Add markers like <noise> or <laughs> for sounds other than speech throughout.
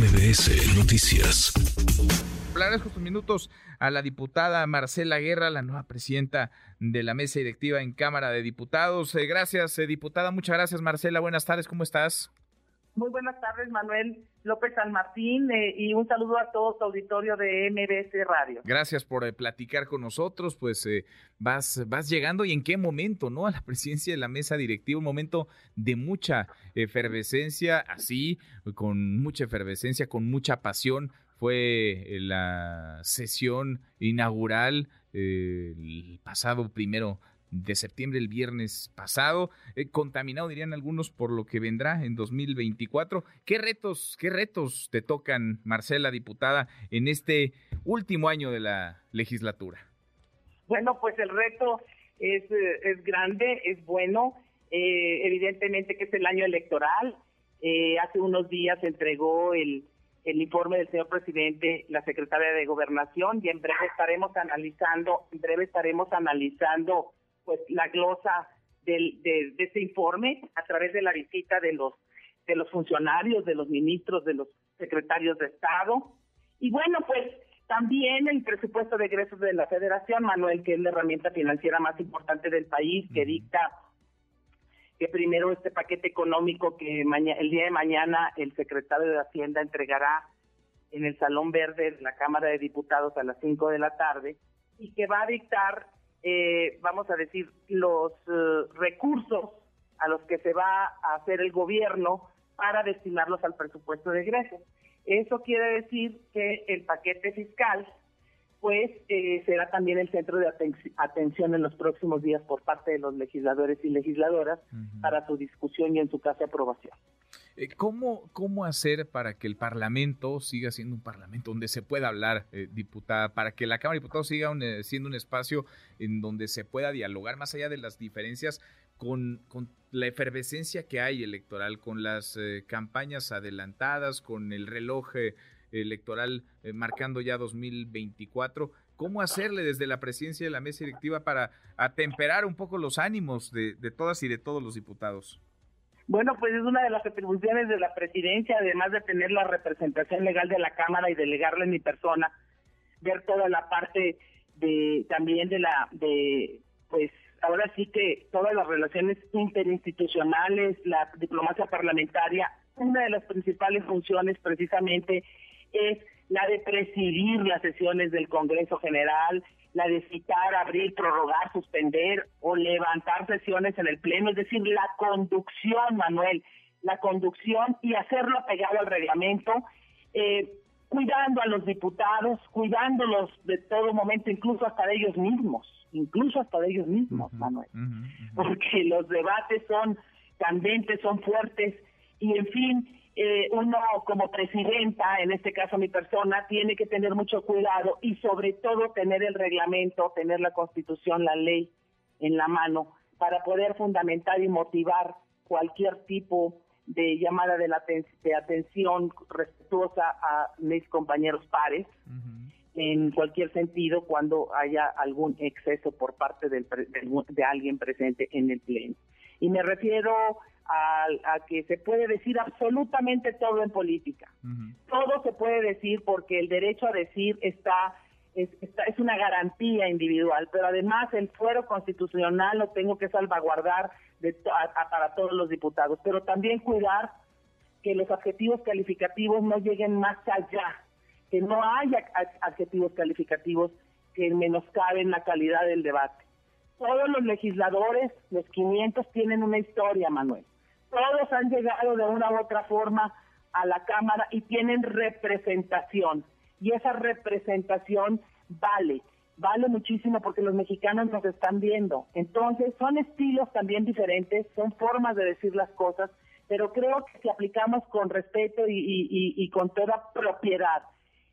MBS Noticias. Agradezco estos minutos a la diputada Marcela Guerra, la nueva presidenta de la mesa directiva en Cámara de Diputados. Eh, gracias, eh, diputada. Muchas gracias, Marcela. Buenas tardes. ¿Cómo estás? Muy buenas tardes, Manuel López San Martín, eh, y un saludo a todo tu auditorio de MBS Radio. Gracias por eh, platicar con nosotros, pues eh, vas, vas llegando y en qué momento, ¿no? A la <laughs> presidencia de la mesa directiva, un momento de mucha efervescencia, así, con mucha efervescencia, con mucha pasión. Fue la sesión inaugural el pasado primero de septiembre, el viernes pasado, eh, contaminado dirían algunos por lo que vendrá en 2024. ¿Qué retos, qué retos te tocan, Marcela, diputada, en este último año de la legislatura? Bueno, pues el reto es, eh, es grande, es bueno. Eh, evidentemente que es el año electoral. hace unos días entregó el, el informe del señor presidente, la secretaria de Gobernación, y en breve estaremos analizando, en breve estaremos analizando pues la glosa del, de, de ese informe a través de la visita de los de los funcionarios, de los ministros, de los secretarios de Estado. Y bueno, pues también el presupuesto de egresos de la Federación, Manuel, que es la herramienta financiera más importante del país, que dicta que primero este paquete económico que el día de mañana el secretario de Hacienda entregará en el Salón Verde de la Cámara de Diputados a las 5 de la tarde y que va a dictar eh, vamos a decir, los eh, recursos a los que se va a hacer el gobierno para destinarlos al presupuesto de egresos. Eso quiere decir que el paquete fiscal, pues, eh, será también el centro de atención en los próximos días por parte de los legisladores y legisladoras para su discusión y en su caso aprobación. Eh, ¿Cómo, ¿Cómo hacer para que el Parlamento siga siendo un Parlamento donde se pueda hablar, eh, diputada, para que la Cámara de Diputados siga eh, siendo un espacio en donde se pueda dialogar más allá de las diferencias con, con la efervescencia que hay electoral, con las campañas adelantadas, con el reloj electoral marcando ya 2024? ¿Cómo hacerle desde la presidencia de la mesa directiva para atemperar un poco los ánimos de todas y de todos los diputados? Bueno, pues es una de las atribuciones de la presidencia, además de tener la representación legal de la Cámara y delegarle en mi persona, ver toda la parte de también de la de pues ahora sí que todas las relaciones interinstitucionales, la diplomacia parlamentaria, una de las principales funciones precisamente es la de presidir las sesiones del Congreso General, la de citar, abrir, prorrogar, suspender o levantar sesiones en el Pleno, es decir, la conducción, Manuel, la conducción y hacerlo pegado al reglamento, eh, cuidando a los diputados, cuidándolos de todo momento, incluso hasta de ellos mismos, incluso hasta de ellos mismos, Manuel, porque los debates son candentes, son fuertes y, en fin, eh, uno como presidenta, en este caso mi persona, tiene que tener mucho cuidado y sobre todo tener el reglamento, tener la constitución, la ley en la mano para poder fundamentar y motivar cualquier tipo de llamada de, la de atención respetuosa a mis compañeros pares en cualquier sentido cuando haya algún exceso por parte del, de alguien presente en el pleno. Y me refiero a, que se puede decir absolutamente todo en política. Todo se puede decir porque el derecho a decir está es, es una garantía individual, pero además el fuero constitucional lo tengo que salvaguardar de para todos los diputados, pero también cuidar que los adjetivos calificativos no lleguen más allá, que no haya adjetivos calificativos que menoscaben la calidad del debate. Todos los legisladores, los 500, tienen una historia, Manuel todos han llegado de una u otra forma a la Cámara y tienen representación. Y esa representación vale, vale muchísimo porque los mexicanos nos están viendo. Entonces, son estilos también diferentes, son formas de decir las cosas, pero creo que si aplicamos con respeto y, con toda propiedad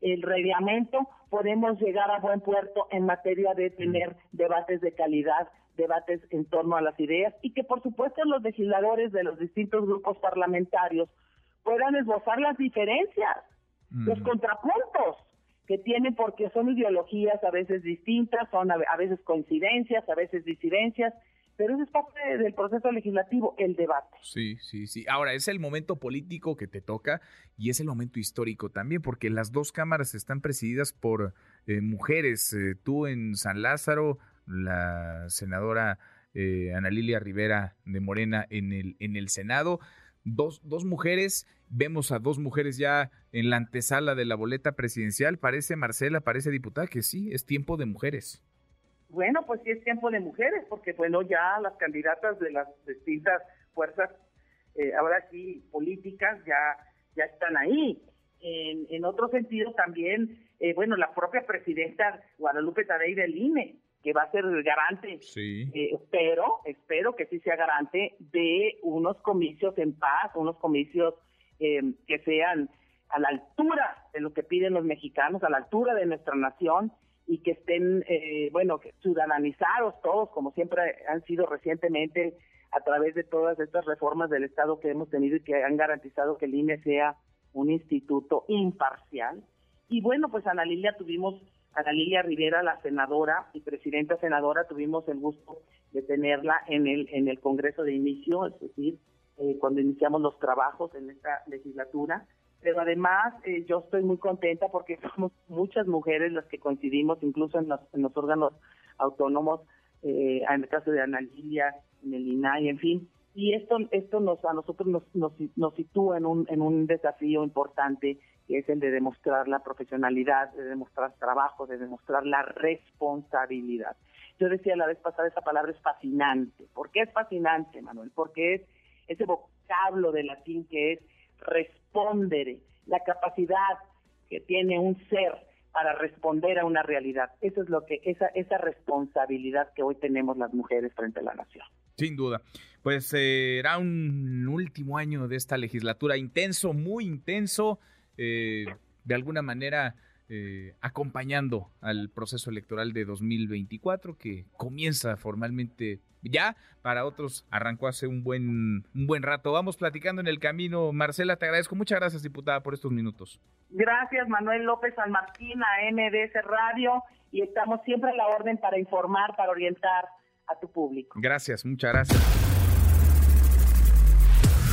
el reglamento, podemos llegar a buen puerto en materia de tener debates de calidad debates en torno a las ideas y que por supuesto los legisladores de los distintos grupos parlamentarios puedan esbozar las diferencias, los contrapuntos que tienen porque son ideologías a veces distintas, son a, veces coincidencias, a veces disidencias, pero es parte del proceso legislativo, el debate. Sí, sí, sí. Ahora, es el momento político que te toca y es el momento histórico también, porque las dos cámaras están presididas por eh, mujeres. Eh, tú en San Lázaro, la senadora eh, Ana Lilia Rivera de Morena en el, en el Senado. Dos, dos mujeres, vemos a dos mujeres ya en la antesala de la boleta presidencial. Parece, Marcela, parece diputada, que sí, es tiempo de mujeres. Bueno, pues sí es tiempo de mujeres, porque bueno, ya las candidatas de las distintas fuerzas, eh, ahora sí, políticas, ya, ya están ahí. En, en otro sentido también, eh, bueno, la propia presidenta Guadalupe Tadei del INE, que va a ser garante, sí. eh, espero, espero que sí sea garante de unos comicios en paz, unos comicios eh, que sean a la altura de lo que piden los mexicanos, a la altura de nuestra nación y que estén, eh, bueno, ciudadanizados todos, como siempre han sido recientemente a través de todas estas reformas del Estado que hemos tenido y que han garantizado que el INE sea un instituto imparcial. Y bueno, pues Ana Lilia tuvimos, Ana Lilia Rivera, la senadora y presidenta senadora, tuvimos el gusto de tenerla en el, en el Congreso de inicio, es decir, eh, cuando iniciamos los trabajos en esta legislatura pero además eh, yo estoy muy contenta porque <laughs> somos muchas mujeres las que coincidimos incluso en los, en los órganos autónomos, eh, en el caso de Ana Lilia, en el INAI, en fin, y esto esto nos a nosotros nos, nos, sitúa en un, en un desafío importante que es el de demostrar la profesionalidad, de demostrar trabajo, de demostrar la responsabilidad. Yo decía la vez pasada, esa palabra es fascinante. ¿Por qué es fascinante, Manuel? Porque es ese vocablo de latín que es respondere, la capacidad que tiene un ser para responder a una realidad. Eso es lo que esa esa responsabilidad que hoy tenemos las mujeres frente a la nación. Sin duda. Pues será un último año de esta legislatura intenso, muy intenso, eh, de alguna manera eh, acompañando al proceso electoral de 2024 que comienza formalmente ya, para otros arrancó hace un buen, un buen rato. Vamos platicando en el camino. Marcela, te agradezco. Muchas gracias, diputada, por estos minutos. Gracias, Manuel López San Martín, a MDS Radio, y estamos siempre a la orden para informar, para orientar a tu público. Gracias, muchas gracias.